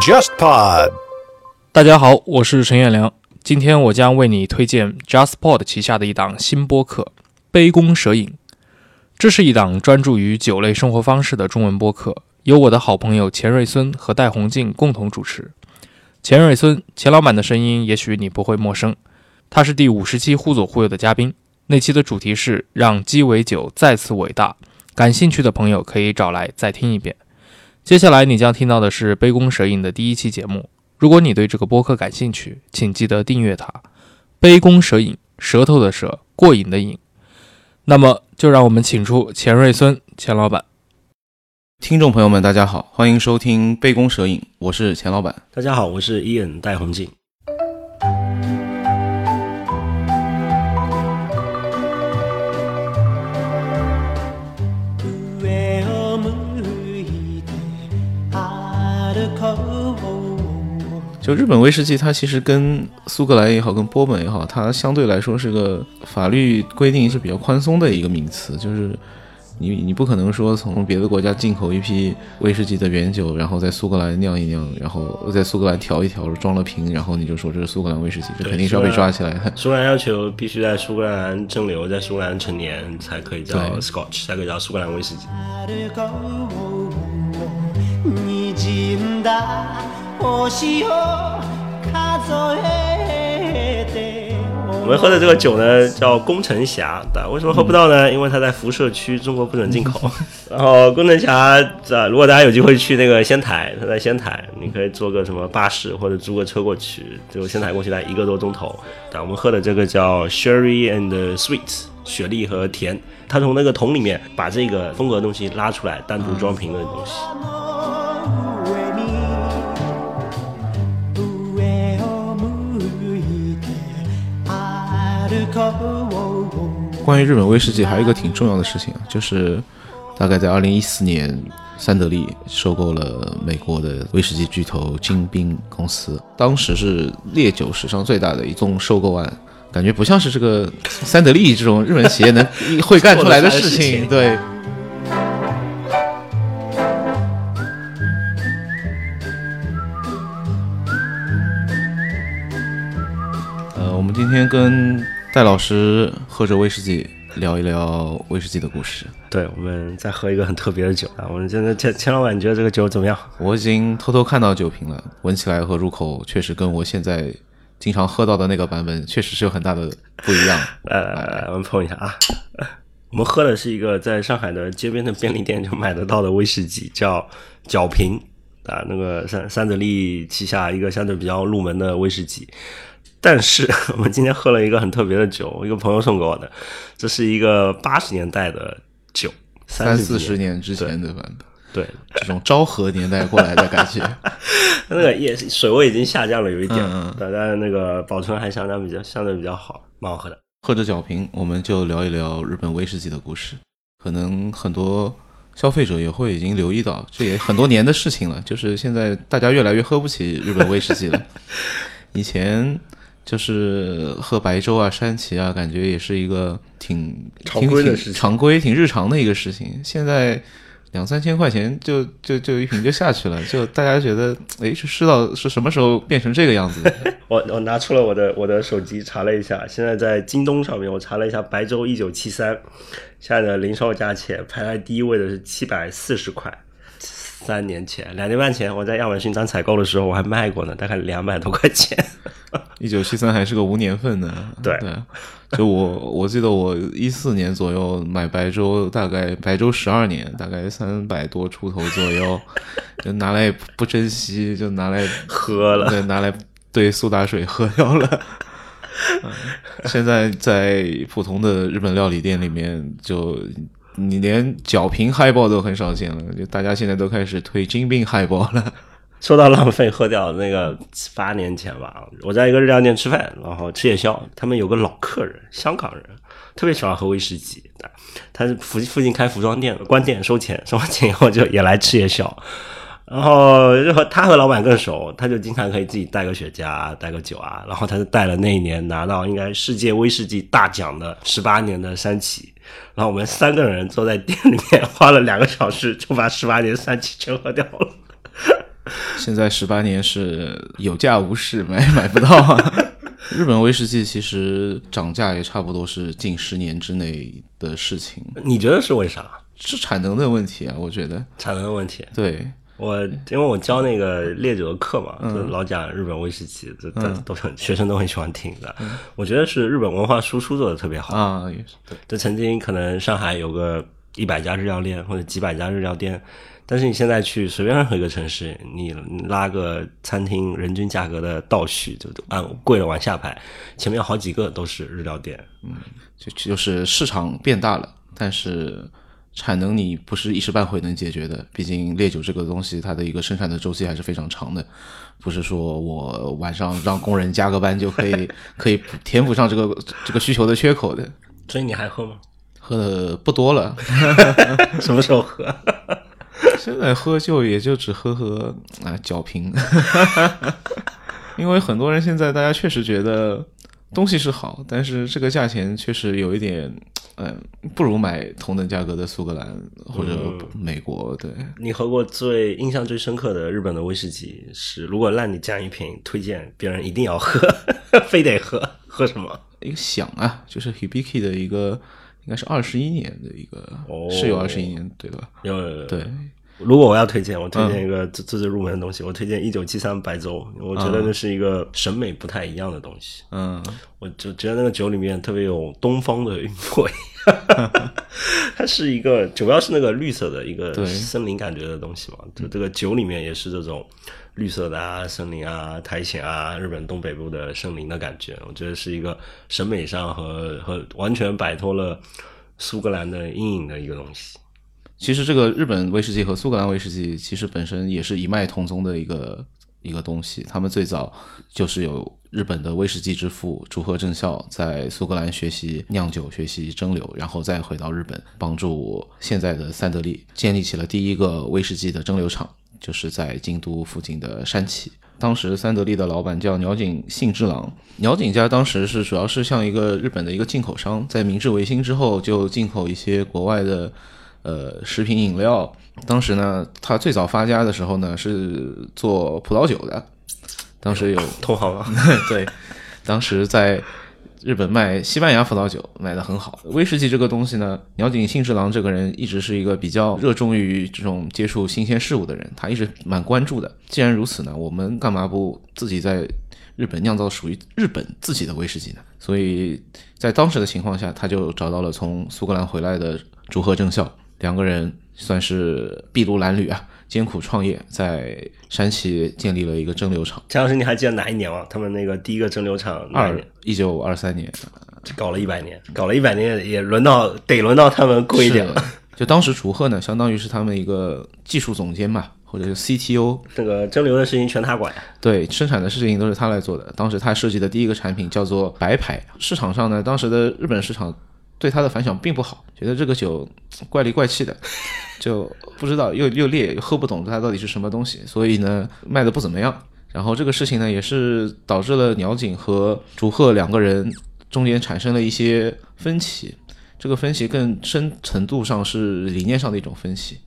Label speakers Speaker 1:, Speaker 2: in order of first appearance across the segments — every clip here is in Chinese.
Speaker 1: JustPod，
Speaker 2: 大家好，我是陈彦良。今天我将为你推荐 JustPod 旗下的一档新播客《杯弓蛇影》。这是一档专注于酒类生活方式的中文播客，由我的好朋友钱瑞孙和戴红静共同主持。钱瑞孙，钱老板的声音也许你不会陌生，他是第五十期《忽左忽右》的嘉宾。那期的主题是让鸡尾酒再次伟大。感兴趣的朋友可以找来再听一遍。接下来你将听到的是《杯弓蛇影》的第一期节目。如果你对这个播客感兴趣，请记得订阅它。杯弓蛇影，舌头的舌，过瘾的瘾。那么，就让我们请出钱瑞孙钱老板。
Speaker 3: 听众朋友们，大家好，欢迎收听《杯弓蛇影》，我是钱老板。
Speaker 4: 大家好，我是伊恩戴宏静。
Speaker 3: 就日本威士忌，它其实跟苏格兰也好，跟波本也好，它相对来说是个法律规定是比较宽松的一个名词。就是你你不可能说从别的国家进口一批威士忌的原酒，然后在苏格兰酿一酿，然后在苏格兰调一调，装了瓶，然后你就说这是苏格兰威士忌，这肯定是要被抓起来的。
Speaker 4: 苏格兰要求必须在苏格兰蒸馏，在苏格兰成年才可以叫 Scotch，才可以叫苏格兰威士忌。我们喝的这个酒呢，叫工程侠。为什么喝不到呢？因为它在辐射区，中国不准进口。然后工程侠，如果大家有机会去那个仙台，它在仙台，你可以坐个什么巴士或者租个车过去，就仙台过去来一个多钟头。但我们喝的这个叫 Sherry and Sweet，雪莉和甜。它从那个桶里面把这个风格的东西拉出来，单独装瓶的东西。
Speaker 3: 关于日本威士忌，还有一个挺重要的事情啊，就是大概在二零一四年，三得利收购了美国的威士忌巨头金冰公司，当时是烈酒史上最大的一宗收购案，感觉不像是这个三得利这种日本企业能会干出来的事情，对。呃，我们今天跟。戴老师喝着威士忌，聊一聊威士忌的故事。
Speaker 4: 对，我们再喝一个很特别的酒啊！我们现在钱钱老板，你觉得这个酒怎么样？
Speaker 3: 我已经偷偷看到酒瓶了，闻起来和入口确实跟我现在经常喝到的那个版本确实是有很大的不一样。
Speaker 4: 来来来，我们碰一下啊！我们喝的是一个在上海的街边的便利店就买得到的威士忌，叫角瓶啊，那个三三得利旗下一个相对比较入门的威士忌。但是 我们今天喝了一个很特别的酒，一个朋友送给我的，这是一个八十年代的酒，
Speaker 3: 三四十年之前的版本，
Speaker 4: 对，
Speaker 3: 这种昭和年代过来的感觉，
Speaker 4: 那个也水位已经下降了有一点，但但那个保存还相当比较相对比较好，蛮好喝的。
Speaker 3: 喝着酒瓶，我们就聊一聊日本威士忌的故事。可能很多消费者也会已经留意到，这也很多年的事情了，就是现在大家越来越喝不起日本威士忌了，以前。就是喝白粥啊、山崎啊，感觉也是一个挺
Speaker 4: 常规的事情，
Speaker 3: 常规挺日常的一个事情。现在两三千块钱就就就一瓶就下去了，就大家觉得，哎，是知道是什么时候变成这个样子？
Speaker 4: 我我拿出了我的我的手机查了一下，现在在京东上面我查了一下，白粥一九七三，现在的零售价钱排在第一位的是七百四十块。三年前，两年半前，我在亚马逊当采购的时候，我还卖过呢，大概两百多块钱。
Speaker 3: 一九七三还是个无年份的，
Speaker 4: 对
Speaker 3: 对。就我我记得我一四年左右买白粥，大概白粥十二年，大概三百多出头左右，就拿来不珍惜，就拿来
Speaker 4: 喝了，
Speaker 3: 对，拿来兑苏打水喝掉了。现在在普通的日本料理店里面就。你连角瓶嗨爆都很少见了，就大家现在都开始推金冰嗨爆了。
Speaker 4: 说到浪费喝掉，那个八年前吧，我在一个日料店吃饭，然后吃夜宵，他们有个老客人，香港人，特别喜欢喝威士忌。他是附附近开服装店，关店收钱，收完钱以后就也来吃夜宵。然后就和他和老板更熟，他就经常可以自己带个雪茄，带个酒啊。然后他就带了那一年拿到应该世界威士忌大奖的十八年的山崎。然后我们三个人坐在店里面，花了两个小时就把十八年三七全喝掉了。
Speaker 3: 现在十八年是有价无市，买买不到啊。日本威士忌其实涨价也差不多是近十年之内的事情，
Speaker 4: 你觉得是为啥？
Speaker 3: 是产能的问题啊，我觉得。
Speaker 4: 产能的问题。
Speaker 3: 对，
Speaker 4: 我因为我教那个烈酒的课嘛，就老讲日本威士忌，这这都很 学生都很喜欢听的。我觉得是日本文化输出做的特别好
Speaker 3: 啊，也是。
Speaker 4: 就曾经可能上海有个一百家日料店或者几百家日料店。但是你现在去随便任何一个城市，你拉个餐厅，人均价格的倒序就按贵的往下排，前面有好几个都是日料店。
Speaker 3: 嗯，就就是市场变大了，但是产能你不是一时半会能解决的。毕竟烈酒这个东西，它的一个生产的周期还是非常长的，不是说我晚上让工人加个班就可以可以填补上这个这个需求的缺口的。
Speaker 4: 所以你还喝吗？
Speaker 3: 喝的不多了。
Speaker 4: 什么时候喝？
Speaker 3: 现在喝就也就只喝喝啊酒瓶，因为很多人现在大家确实觉得东西是好，但是这个价钱确实有一点，嗯，不如买同等价格的苏格兰或者美国。对
Speaker 4: 你喝过最印象最深刻的日本的威士忌是？如果让你这样一瓶推荐，别人一定要喝，非得喝，喝什么？
Speaker 3: 一个响啊，就是 Hibiki 的一个。应该是二十一年的一个，是有二十一年对吧？
Speaker 4: 有有有
Speaker 3: 对。
Speaker 4: 如果我要推荐，我推荐一个最最入门的东西，我推荐一九七三白粥。我觉得那是一个审美不太一样的东西。
Speaker 3: 嗯，
Speaker 4: 我就觉得那个酒里面特别有东方的韵味。它是一个主要是那个绿色的一个森林感觉的东西嘛。就这个酒里面也是这种。绿色的啊，森林啊，苔藓啊，日本东北部的森林的感觉，我觉得是一个审美上和和完全摆脱了苏格兰的阴影的一个东西。
Speaker 3: 其实这个日本威士忌和苏格兰威士忌其实本身也是一脉同宗的一个一个东西。他们最早就是有日本的威士忌之父竹贺正孝在苏格兰学习酿酒、学习蒸馏，然后再回到日本，帮助现在的三得利建立起了第一个威士忌的蒸馏厂。就是在京都附近的山崎，当时三得利的老板叫鸟井幸之郎。鸟井家当时是主要是像一个日本的一个进口商，在明治维新之后就进口一些国外的呃食品饮料。当时呢，他最早发家的时候呢是做葡萄酒的，当时有
Speaker 4: 同行啊，
Speaker 3: 对，当时在。日本卖西班牙葡萄酒卖的很好，威士忌这个东西呢，鸟井幸之郎这个人一直是一个比较热衷于这种接触新鲜事物的人，他一直蛮关注的。既然如此呢，我们干嘛不自己在日本酿造属于日本自己的威士忌呢？所以在当时的情况下，他就找到了从苏格兰回来的竹贺正孝，两个人算是筚路蓝缕啊。艰苦创业，在山崎建立了一个蒸馏厂。
Speaker 4: 陈老师，你还记得哪一年吗？他们那个第一个蒸馏厂
Speaker 3: 二一九二三年，
Speaker 4: 搞了一百年，搞了一百年也轮到得轮到他们贵一点了。
Speaker 3: 就当时楚鹤呢，相当于是他们一个技术总监嘛，或者是 CTO。
Speaker 4: 这个蒸馏的事情全他管。
Speaker 3: 对，生产的事情都是他来做的。当时他设计的第一个产品叫做白牌，市场上呢，当时的日本市场。对它的反响并不好，觉得这个酒 怪里怪气的，就不知道又又烈又喝不懂它到底是什么东西，所以呢卖的不怎么样。然后这个事情呢也是导致了鸟井和竹鹤两个人中间产生了一些分歧，这个分歧更深程度上是理念上的一种分歧，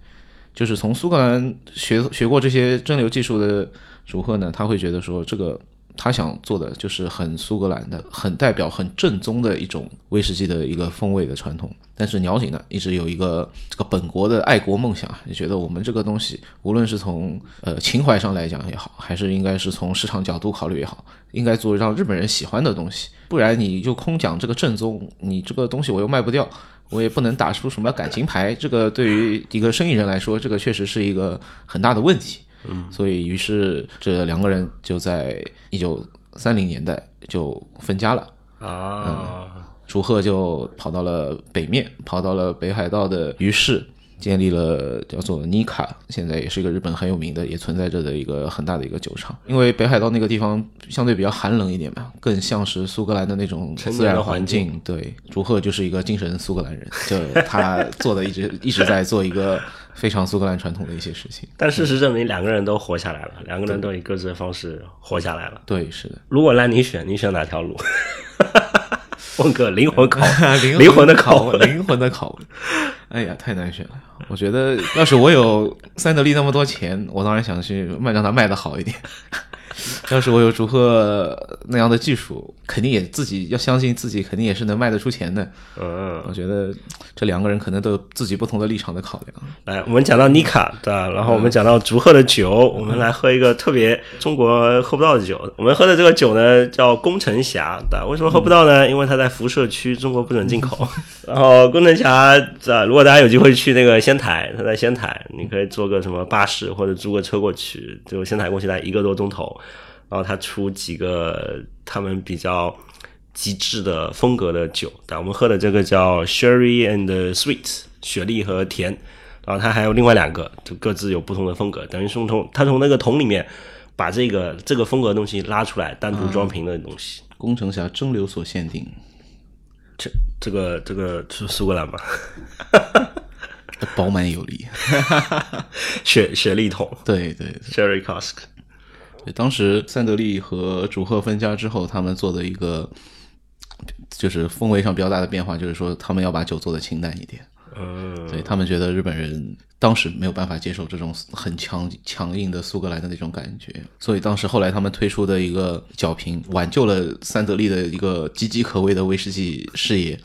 Speaker 3: 就是从苏格兰学学过这些蒸馏技术的竹鹤呢，他会觉得说这个。他想做的就是很苏格兰的、很代表、很正宗的一种威士忌的一个风味的传统。但是鸟井呢，一直有一个这个本国的爱国梦想，也觉得我们这个东西，无论是从呃情怀上来讲也好，还是应该是从市场角度考虑也好，应该做让日本人喜欢的东西。不然你就空讲这个正宗，你这个东西我又卖不掉，我也不能打出什么感情牌。这个对于一个生意人来说，这个确实是一个很大的问题。
Speaker 4: 嗯，
Speaker 3: 所以于是这两个人就在一九三零年代就分家了。
Speaker 4: 啊。
Speaker 3: 楚鹤就跑到了北面，跑到了北海道的鱼市，建立了叫做尼卡，现在也是一个日本很有名的，也存在着的一个很大的一个酒厂。因为北海道那个地方相对比较寒冷一点嘛，更像是苏格兰的那种 自然环境。对，竹鹤就是一个精神苏格兰人，就 他做的一直一直在做一个。非常苏格兰传统的一些事情，
Speaker 4: 但事实证明两个人都活下来了，两个人都以各自的方式活下来了。
Speaker 3: 对，是的。
Speaker 4: 如果让你选，你选哪条路？问个灵魂拷问，
Speaker 3: 灵
Speaker 4: 魂的拷
Speaker 3: 问，灵魂的拷问。哎呀，太难选了。我觉得要是我有三得利那么多钱，我当然想去卖，让它卖的好一点。要是我有祝贺那样的技术，肯定也自己要相信自己，肯定也是能卖得出钱的。
Speaker 4: 嗯，
Speaker 3: 我觉得这两个人可能都有自己不同的立场的考量。
Speaker 4: 来，我们讲到妮卡，对吧？然后我们讲到祝贺的酒，我们来喝一个特别中国喝不到的酒。我们喝的这个酒呢，叫工程侠，对吧？为什么喝不到呢？因为它在辐射区，中国不准进口。然后工程侠，啊，如果大家有机会去那个仙台，它在仙台，你可以坐个什么巴士或者租个车过去，就仙台过去大概一个多钟头。然后他出几个他们比较极致的风格的酒，但我们喝的这个叫 Sherry and Sweet，雪莉和甜。然后他还有另外两个，就各自有不同的风格，等于是从他从那个桶里面把这个这个风格的东西拉出来，单独装瓶的东西。
Speaker 3: 工程侠蒸馏所限定，
Speaker 4: 这这个这个是苏格兰吧？
Speaker 3: 饱满有力，
Speaker 4: 雪雪莉桶，
Speaker 3: 对对
Speaker 4: ，Sherry cask。
Speaker 3: 当时三得利和主鹤分家之后，他们做的一个就是风味上比较大的变化，就是说他们要把酒做的清淡一点。
Speaker 4: 嗯，
Speaker 3: 对他们觉得日本人当时没有办法接受这种很强强硬的苏格兰的那种感觉，所以当时后来他们推出的一个角瓶，挽救了三得利的一个岌岌可危的威士忌事业。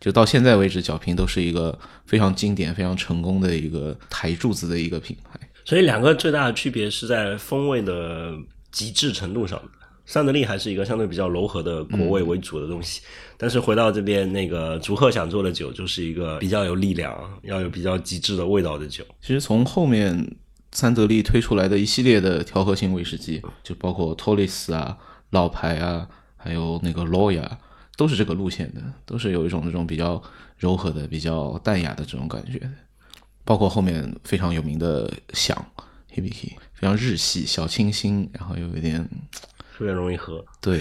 Speaker 3: 就到现在为止，角瓶都是一个非常经典、非常成功的一个台柱子的一个品牌。
Speaker 4: 所以两个最大的区别是在风味的极致程度上。三得利还是一个相对比较柔和的果味为主的东西，但是回到这边那个竹鹤想做的酒，就是一个比较有力量、要有比较极致的味道的酒。
Speaker 3: 其实从后面三得利推出来的一系列的调和性威士忌，就包括托雷斯啊、老牌啊，还有那个罗亚，都是这个路线的，都是有一种这种比较柔和的、比较淡雅的这种感觉。包括后面非常有名的响 Hibiki，非常日系、小清新，然后又有点
Speaker 4: 特别容易喝。
Speaker 3: 对，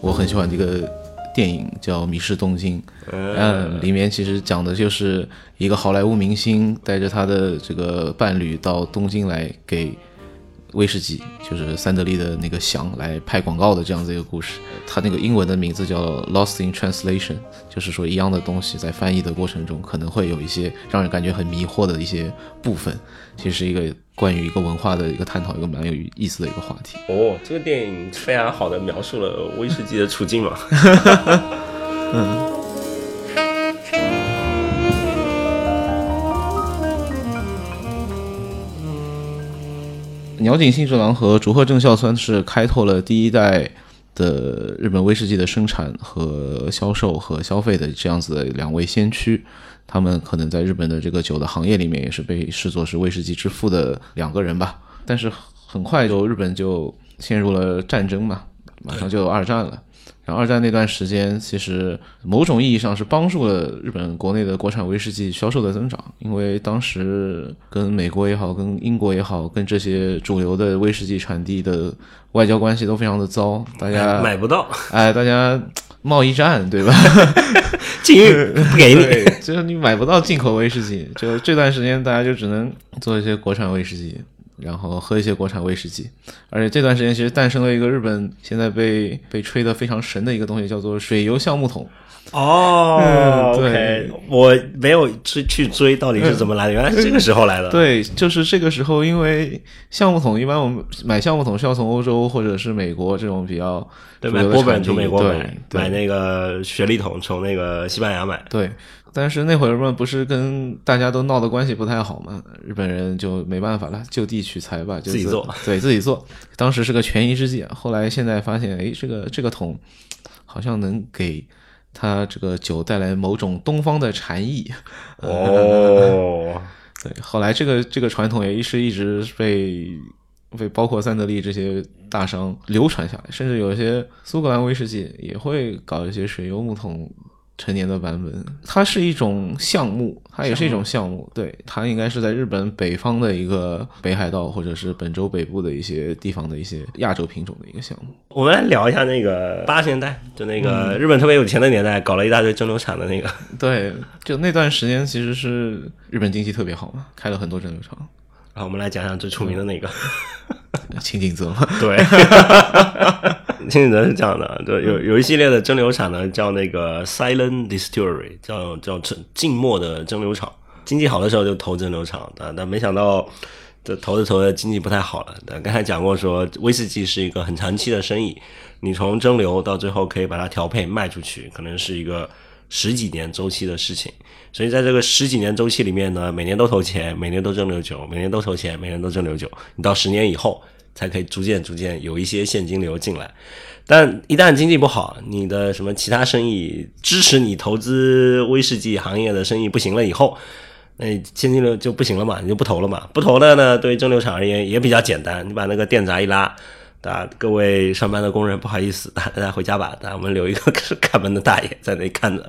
Speaker 3: 我很喜欢这个电影叫《迷失东京》，嗯，里面其实讲的就是一个好莱坞明星带着他的这个伴侣到东京来给。威士忌就是三得利的那个翔来拍广告的这样子一个故事，它那个英文的名字叫 Lost in Translation，就是说一样的东西在翻译的过程中可能会有一些让人感觉很迷惑的一些部分，其实是一个关于一个文化的一个探讨，一个蛮有意思的一个话题。
Speaker 4: 哦，这个电影非常好的描述了威士忌的处境嘛。嗯。
Speaker 3: 鸟井幸之郎和竹鹤正孝算是开拓了第一代的日本威士忌的生产和销售和消费的这样子的两位先驱，他们可能在日本的这个酒的行业里面也是被视作是威士忌之父的两个人吧。但是很快就日本就陷入了战争嘛，马上就二战了。然后二战那段时间，其实某种意义上是帮助了日本国内的国产威士忌销售的增长，因为当时跟美国也好，跟英国也好，跟这些主流的威士忌产地的外交关系都非常的糟，大家
Speaker 4: 买不到，
Speaker 3: 哎，大家贸易战对吧？
Speaker 4: 禁运不给你，
Speaker 3: 就是你买不到进口威士忌，就这段时间大家就只能做一些国产威士忌。然后喝一些国产威士忌，而且这段时间其实诞生了一个日本现在被被吹得非常神的一个东西，叫做水油橡木桶。
Speaker 4: 哦，对，我没有去去追到底是怎么来的，原来是这个时候来的。
Speaker 3: 对，就是这个时候，因为橡木桶一般我们买橡木桶是要从欧洲或者是美国这种比较
Speaker 4: 对买波本从美国买，买那个雪莉桶从那个西班牙买。
Speaker 3: 对。但是那会儿嘛，不是跟大家都闹的关系不太好嘛？日本人就没办法了，就地取材吧，就
Speaker 4: 自己做，
Speaker 3: 对自己做。当时是个权宜之计，后来现在发现，哎，这个这个桶好像能给他这个酒带来某种东方的禅意。
Speaker 4: 哦，
Speaker 3: 对，后来这个这个传统也是一直被被包括三得利这些大商流传下来，甚至有一些苏格兰威士忌也会搞一些水油木桶。成年的版本，它是一种橡木，它也是一种橡木。对，它应该是在日本北方的一个北海道或者是本州北部的一些地方的一些亚洲品种的一个橡木。
Speaker 4: 我们来聊一下那个八十年代，就那个日本特别有钱的年代，搞了一大堆蒸馏厂的那个。
Speaker 3: 对，就那段时间其实是日本经济特别好嘛，开了很多蒸馏厂。
Speaker 4: 然后我们来讲讲最出名的那个。
Speaker 3: 青井泽嘛，
Speaker 4: 对，青井泽是这样的，对，有有一系列的蒸馏厂呢，叫那个 Silent Distillery，叫叫静默的蒸馏厂。经济好的时候就投蒸馏厂，但但没想到这投着投着经济不太好了。但刚才讲过说，威士忌是一个很长期的生意，你从蒸馏到最后可以把它调配卖出去，可能是一个十几年周期的事情。所以在这个十几年周期里面呢，每年都投钱，每年都蒸馏酒，每年都投钱，每年都蒸馏酒，你到十年以后。才可以逐渐逐渐有一些现金流进来，但一旦经济不好，你的什么其他生意支持你投资威士忌行业的生意不行了以后，那现金流就不行了嘛，你就不投了嘛。不投的呢，对于蒸馏厂而言也比较简单，你把那个电闸一拉。大家，各位上班的工人，不好意思，大家回家吧。我们留一个 看门的大爷在那里看着。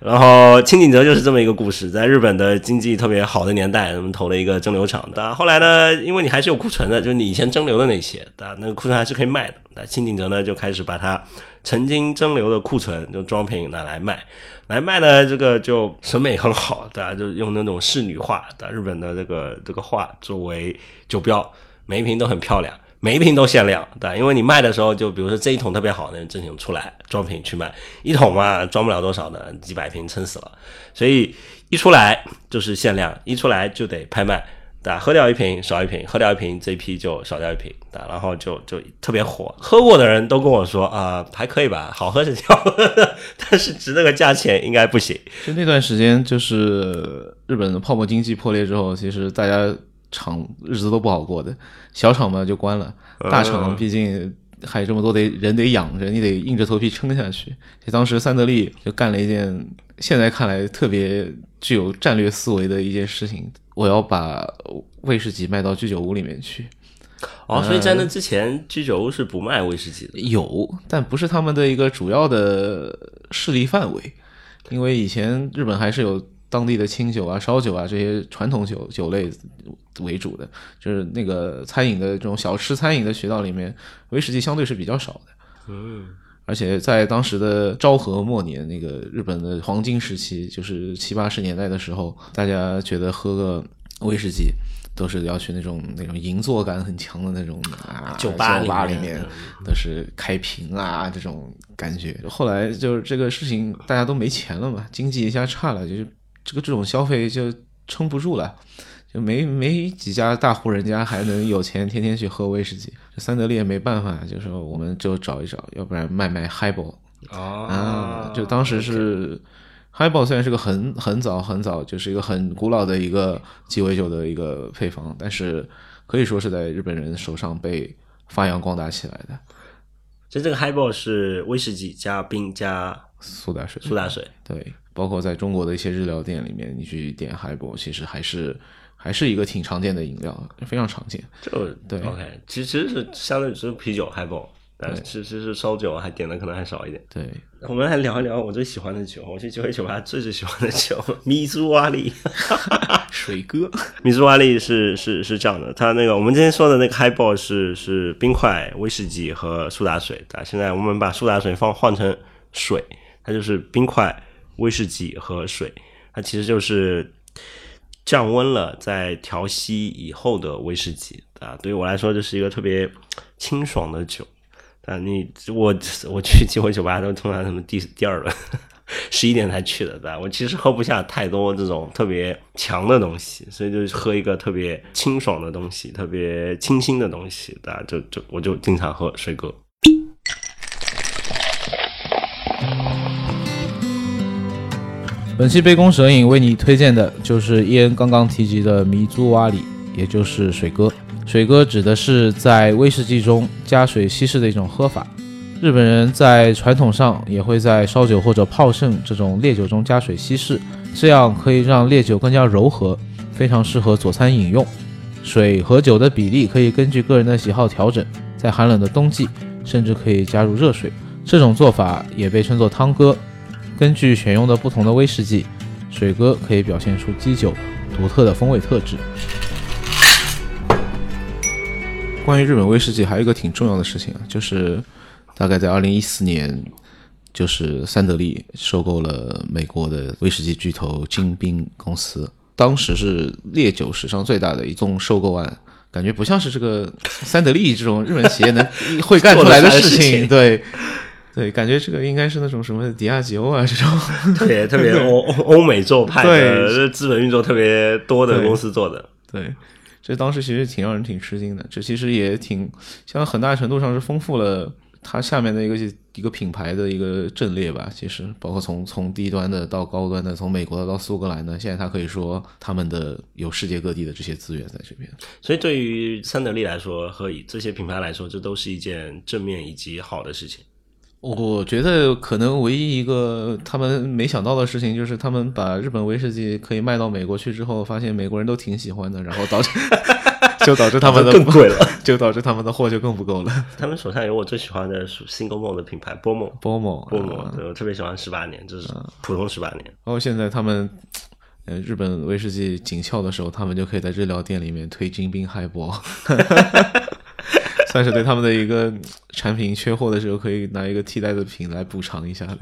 Speaker 4: 然后清景泽就是这么一个故事，在日本的经济特别好的年代，我们投了一个蒸馏厂。但后来呢，因为你还是有库存的，就是你以前蒸馏的那些，啊，那个库存还是可以卖的。那清景泽呢，就开始把它曾经蒸馏的库存就装瓶拿来卖，来卖呢，这个就审美很好，大家就用那种仕女画的日本的这个这个画作为酒标，每一瓶都很漂亮。每一瓶都限量，对，因为你卖的时候，就比如说这一桶特别好，那正品出来装瓶去卖，一桶嘛装不了多少的，几百瓶撑死了，所以一出来就是限量，一出来就得拍卖，对喝掉一瓶少一瓶，喝掉一瓶这批就少掉一瓶，对然后就就特别火，喝过的人都跟我说啊，还可以吧，好喝是好喝，但是值那个价钱应该不行。
Speaker 3: 就那段时间，就是日本的泡沫经济破裂之后，其实大家。厂日子都不好过的，小厂嘛就关了，大厂毕竟还有这么多得人得养着，你得硬着头皮撑下去。就当时三得利就干了一件现在看来特别具有战略思维的一件事情，我要把威士忌卖到居酒屋里面去。
Speaker 4: 哦，所以在那之前，居酒屋是不卖威士忌的，
Speaker 3: 有，但不是他们的一个主要的势力范围，因为以前日本还是有。当地的清酒啊、烧酒啊这些传统酒酒类为主的，就是那个餐饮的这种小吃餐饮的渠道里面，威士忌相对是比较少的。
Speaker 4: 嗯，
Speaker 3: 而且在当时的昭和末年，那个日本的黄金时期，就是七八十年代的时候，大家觉得喝个威士忌都是要去那种那种银座感很强的那种啊酒吧里面，都是开瓶啊这种感觉。后来就是这个事情，大家都没钱了嘛，经济一下差了，就是。这个这种消费就撑不住了，就没没几家大户人家还能有钱天天去喝威士忌。这三得利也没办法，就说我们就找一找，要不然卖卖 highball 啊。就当时是 highball 虽然是个很很早很早，就是一个很古老的一个鸡尾酒的一个配方，但是可以说是在日本人手上被发扬光大起来的。
Speaker 4: 其实这个 highball 是威士忌加冰加
Speaker 3: 苏打水，
Speaker 4: 苏打水
Speaker 3: 对。包括在中国的一些日料店里面，你去点海波，其实还是还是一个挺常见的饮料，非常常见。
Speaker 4: 就
Speaker 3: 对
Speaker 4: ，OK，其实是相对于是啤酒海波，但其实是烧酒还点的可能还少一点。
Speaker 3: 对，
Speaker 4: 我们来聊一聊我最喜欢的酒，我去酒会酒吧最最喜欢的酒—— 米苏瓦利
Speaker 3: 水哥。
Speaker 4: 米苏瓦利是是是这样的，它那个我们今天说的那个 highball 是是冰块、威士忌和苏打水。啊，现在我们把苏打水放换成水，它就是冰块。威士忌和水，它其实就是降温了再调稀以后的威士忌啊。对于我来说，这是一个特别清爽的酒。啊，你我我去几回酒吧都通常什么第第二轮，十一点才去的，对吧？我其实喝不下太多这种特别强的东西，所以就喝一个特别清爽的东西，特别清新的东西，对吧？就就我就经常喝水哥。
Speaker 2: 本期杯弓蛇影为你推荐的就是伊恩刚刚提及的迷珠瓦里，也就是水哥。水哥指的是在威士忌中加水稀释的一种喝法。日本人在传统上也会在烧酒或者泡盛这种烈酒中加水稀释，这样可以让烈酒更加柔和，非常适合佐餐饮用。水和酒的比例可以根据个人的喜好调整，在寒冷的冬季甚至可以加入热水。这种做法也被称作汤哥。根据选用的不同的威士忌，水哥可以表现出基酒独特的风味特质。
Speaker 3: 关于日本威士忌，还有一个挺重要的事情啊，就是大概在二零一四年，就是三得利收购了美国的威士忌巨头金宾公司，当时是烈酒史上最大的一宗收购案，感觉不像是这个三得利这种日本企业能会干出来的事情。对，对，感觉这个应该是那种什么迪亚吉欧啊这种，
Speaker 4: 特别特别欧欧美做派的资本运作特别多的公司做的。
Speaker 3: 对，这当时其实挺让人挺吃惊的。这其实也挺像很大程度上是丰富了。它下面的一个一个品牌的一个阵列吧，其实包括从从低端的到高端的，从美国的到苏格兰的，现在它可以说他们的有世界各地的这些资源在这边。
Speaker 4: 所以对于三得利来说和这些品牌来说，这都是一件正面以及好的事情。
Speaker 3: 我觉得可能唯一一个他们没想到的事情，就是他们把日本威士忌可以卖到美国去之后，发现美国人都挺喜欢的，然后导致。就导致他们的
Speaker 4: 更贵了，
Speaker 3: 就导致他们的货就更不够了。
Speaker 4: 他们手上有我最喜欢的 Single Malt 的品牌波梦，
Speaker 3: 波梦，
Speaker 4: 波梦，对我特别喜欢十八年，就是普通十八年。
Speaker 3: 然后现在他们，呃，日本威士忌紧俏的时候，他们就可以在日料店里面推金冰嗨波，算是对他们的一个产品缺货的时候，可以拿一个替代的品来补偿一下的。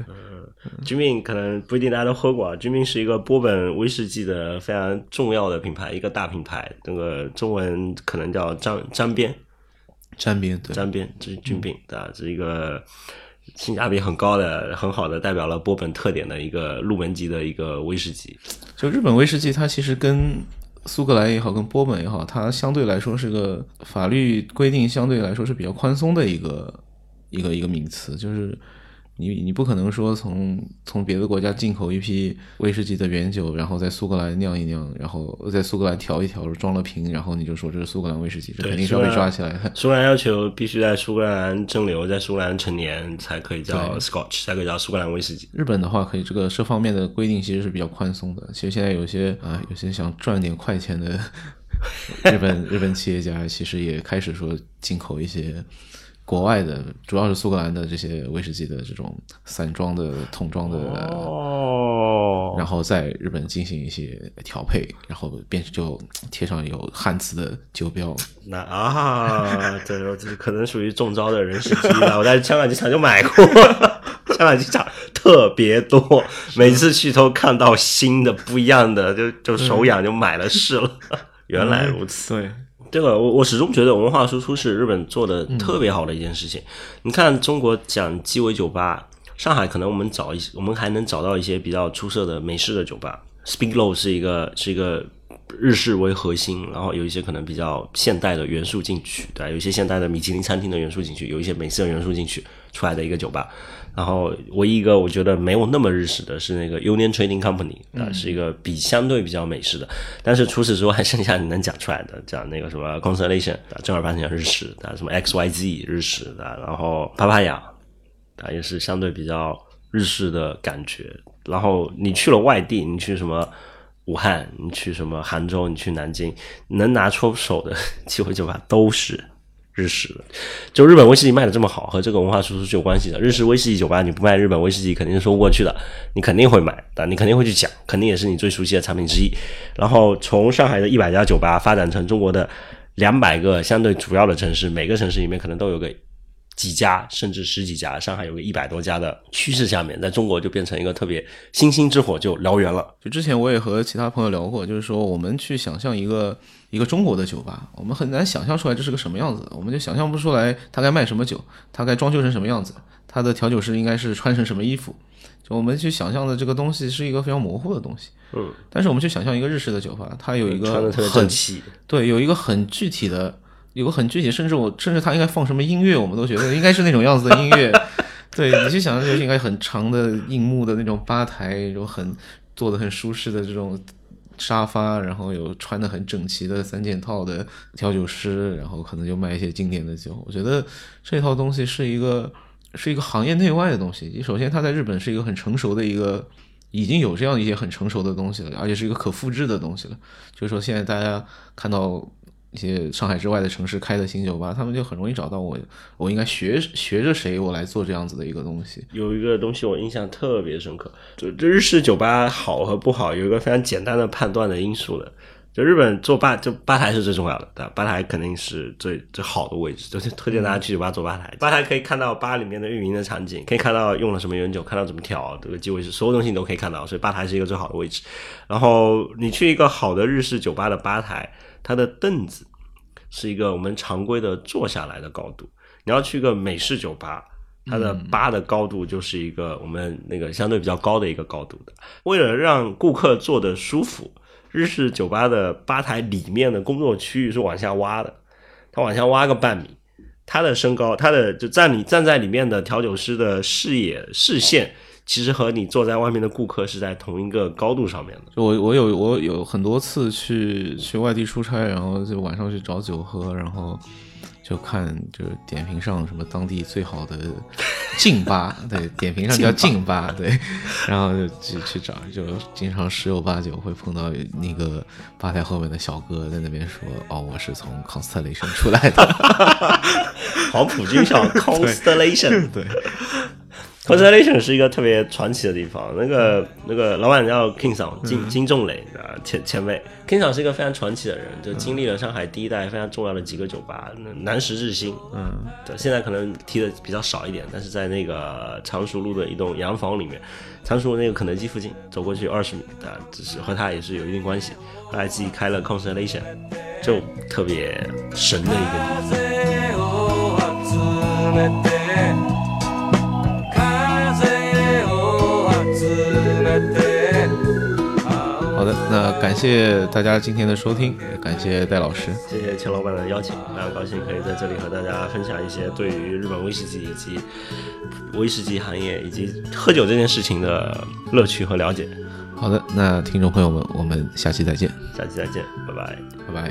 Speaker 4: 君命可能不一定大家都喝过啊。君命是一个波本威士忌的非常重要的品牌，一个大品牌。那个中文可能叫沾沾边，
Speaker 3: 沾边对，
Speaker 4: 沾边这是君命对吧？是一个性价比很高的、很好的代表了波本特点的一个入门级的一个威士忌。
Speaker 3: 就日本威士忌，它其实跟苏格兰也好，跟波本也好，它相对来说是个法律规定相对来说是比较宽松的一个一个一个名词，就是。你你不可能说从从别的国家进口一批威士忌的原酒，然后在苏格兰酿一酿，然后在苏格兰调一调，装了瓶，然后你就说这是苏格兰威士忌，这肯定是要被抓起来的。
Speaker 4: 苏格兰要求必须在苏格兰蒸馏，在苏格兰陈年才可以叫 Scotch，才可以叫苏格兰威士忌。
Speaker 3: 日本的话，可以这个这方面的规定其实是比较宽松的。其实现在有些啊，有些想赚点快钱的 日本日本企业家，其实也开始说进口一些。国外的主要是苏格兰的这些威士忌的这种散装的桶装的，
Speaker 4: 哦，
Speaker 3: 然后在日本进行一些调配，然后便就贴上有汉字的酒标。
Speaker 4: 那啊，这这可能属于中招的人士之一了。我在香港机场就买过，香港机场特别多，每次去都看到新的不一样的，就就手痒就买了试了。原来如此，
Speaker 3: 对。
Speaker 4: 这个我我始终觉得文化输出是日本做的特别好的一件事情。你看中国讲鸡尾酒吧，上海可能我们找一我们还能找到一些比较出色的美式的酒吧。Speaklow 是一个是一个日式为核心，然后有一些可能比较现代的元素进去，对，有一些现代的米其林餐厅的元素进去，有一些美式的元素进去出来的一个酒吧。然后唯一一个我觉得没有那么日式的是那个 Union Trading Company，啊，是一个比相对比较美式的。但是除此之外，剩下你能讲出来的，讲那个什么 Constellation，正儿八经讲日式的，什么 X Y Z 日式的，然后 Papaya，啊，也是相对比较日式的感觉。然后你去了外地，你去什么武汉，你去什么杭州，你去南京，能拿出手的 机会酒吧都是。日式的，就日本威士忌卖的这么好，和这个文化输出是有关系的。日式威士忌酒吧你不卖日本威士忌肯定是说不过去的，你肯定会买，但你肯定会去讲，肯定也是你最熟悉的产品之一。然后从上海的一百家酒吧发展成中国的两百个相对主要的城市，每个城市里面可能都有个。几家甚至十几家，上海有个一百多家的趋势下面，在中国就变成一个特别星星之火，就燎原了。
Speaker 3: 就之前我也和其他朋友聊过，就是说我们去想象一个一个中国的酒吧，我们很难想象出来这是个什么样子，我们就想象不出来它该卖什么酒，它该装修成什么样子，它的调酒师应该是穿成什么衣服，就我们去想象的这个东西是一个非常模糊的东西。
Speaker 4: 嗯，
Speaker 3: 但是我们去想象一个日式的酒吧，它有一个
Speaker 4: 穿的特别整齐，
Speaker 3: 对，有一个很具体的。有个很具体，甚至我甚至他应该放什么音乐，我们都觉得应该是那种样子的音乐。对，你去想象就应该很长的硬木的那种吧台，有很坐的很舒适的这种沙发，然后有穿的很整齐的三件套的调酒师，然后可能就卖一些经典的酒。我觉得这套东西是一个是一个行业内外的东西。首先，它在日本是一个很成熟的一个，已经有这样一些很成熟的东西了，而且是一个可复制的东西了。就是说，现在大家看到。一些上海之外的城市开的新酒吧，他们就很容易找到我。我应该学学着谁，我来做这样子的一个东西。
Speaker 4: 有一个东西我印象特别深刻，就日式酒吧好和不好，有一个非常简单的判断的因素的，就日本做吧，就吧台是最重要的，对吧？吧台肯定是最最好的位置，就是推荐大家去酒吧做吧台。吧台可以看到吧里面的运营的场景，可以看到用了什么原酒，看到怎么调这个机位是，所有东西你都可以看到，所以吧台是一个最好的位置。然后你去一个好的日式酒吧的吧台，它的凳子是一个我们常规的坐下来的高度。你要去一个美式酒吧，它的吧的高度就是一个我们那个相对比较高的一个高度的。为了让顾客坐的舒服。日式酒吧的吧台里面的工作区域是往下挖的，它往下挖个半米，它的身高，它的就站你站在里面的调酒师的视野视线，其实和你坐在外面的顾客是在同一个高度上面的。
Speaker 3: 我我有我有很多次去去外地出差，然后就晚上去找酒喝，然后。就看就是点评上什么当地最好的劲吧，对，点评上叫劲吧，对，然后就去去找，就经常十有八九会碰到那个吧台后面的小哥在那边说：“哦，我是从 Constellation 出来的。”
Speaker 4: 黄埔军校 Constellation，
Speaker 3: 对。
Speaker 4: Constellation 是一个特别传奇的地方，那个那个老板叫 King 桑金金仲磊啊前前辈，King 桑是一个非常传奇的人，就经历了上海第一代非常重要的几个酒吧，南石日新，
Speaker 3: 嗯，
Speaker 4: 对，现在可能踢的比较少一点，但是在那个常熟路的一栋洋房里面，常熟那个肯德基附近，走过去二十米，啊，只是和他也是有一定关系，后来自己开了 Constellation，就特别神的一个地方。
Speaker 3: 那感谢大家今天的收听，也感谢戴老师，
Speaker 4: 谢谢钱老板的邀请，非常高兴可以在这里和大家分享一些对于日本威士忌以及威士忌行业以及喝酒这件事情的乐趣和了解。
Speaker 3: 好的，那听众朋友们，我们下期再见，
Speaker 4: 下期再见，拜拜，
Speaker 3: 拜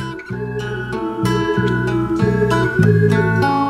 Speaker 3: 拜。